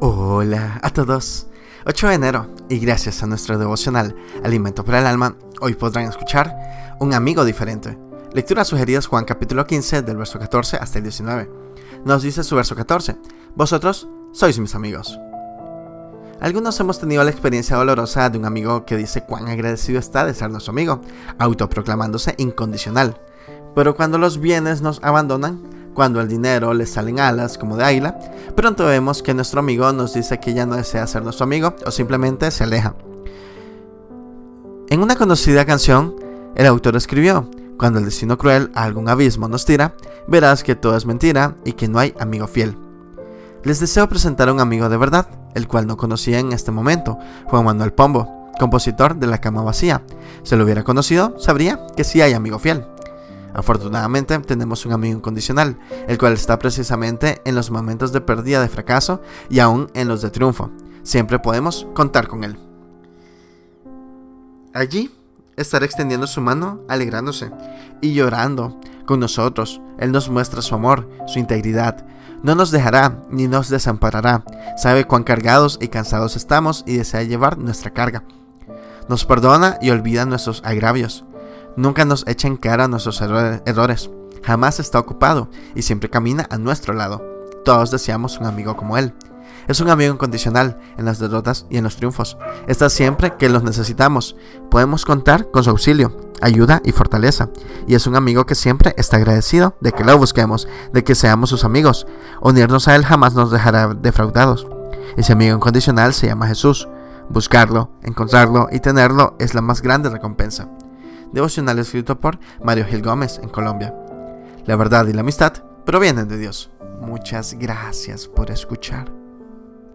Hola a todos. 8 de enero y gracias a nuestro devocional Alimento para el Alma, hoy podrán escuchar Un amigo diferente. Lecturas sugeridas Juan capítulo 15 del verso 14 hasta el 19. Nos dice su verso 14, Vosotros sois mis amigos. Algunos hemos tenido la experiencia dolorosa de un amigo que dice cuán agradecido está de ser nuestro amigo, autoproclamándose incondicional. Pero cuando los bienes nos abandonan, cuando el dinero le salen alas como de águila, pronto vemos que nuestro amigo nos dice que ya no desea ser nuestro amigo o simplemente se aleja. En una conocida canción, el autor escribió, cuando el destino cruel a algún abismo nos tira, verás que todo es mentira y que no hay amigo fiel. Les deseo presentar a un amigo de verdad, el cual no conocía en este momento, Juan Manuel Pombo, compositor de La Cama Vacía. Si lo hubiera conocido, sabría que sí hay amigo fiel. Afortunadamente tenemos un amigo incondicional, el cual está precisamente en los momentos de pérdida de fracaso y aún en los de triunfo. Siempre podemos contar con él. Allí estará extendiendo su mano, alegrándose y llorando con nosotros. Él nos muestra su amor, su integridad. No nos dejará ni nos desamparará. Sabe cuán cargados y cansados estamos y desea llevar nuestra carga. Nos perdona y olvida nuestros agravios. Nunca nos echa en cara nuestros errores. Jamás está ocupado y siempre camina a nuestro lado. Todos deseamos un amigo como él. Es un amigo incondicional en las derrotas y en los triunfos. Está siempre que los necesitamos. Podemos contar con su auxilio, ayuda y fortaleza. Y es un amigo que siempre está agradecido de que lo busquemos, de que seamos sus amigos. Unirnos a él jamás nos dejará defraudados. Ese amigo incondicional se llama Jesús. Buscarlo, encontrarlo y tenerlo es la más grande recompensa devocional escrito por Mario Gil Gómez en Colombia. La verdad y la amistad provienen de Dios. Muchas gracias por escuchar.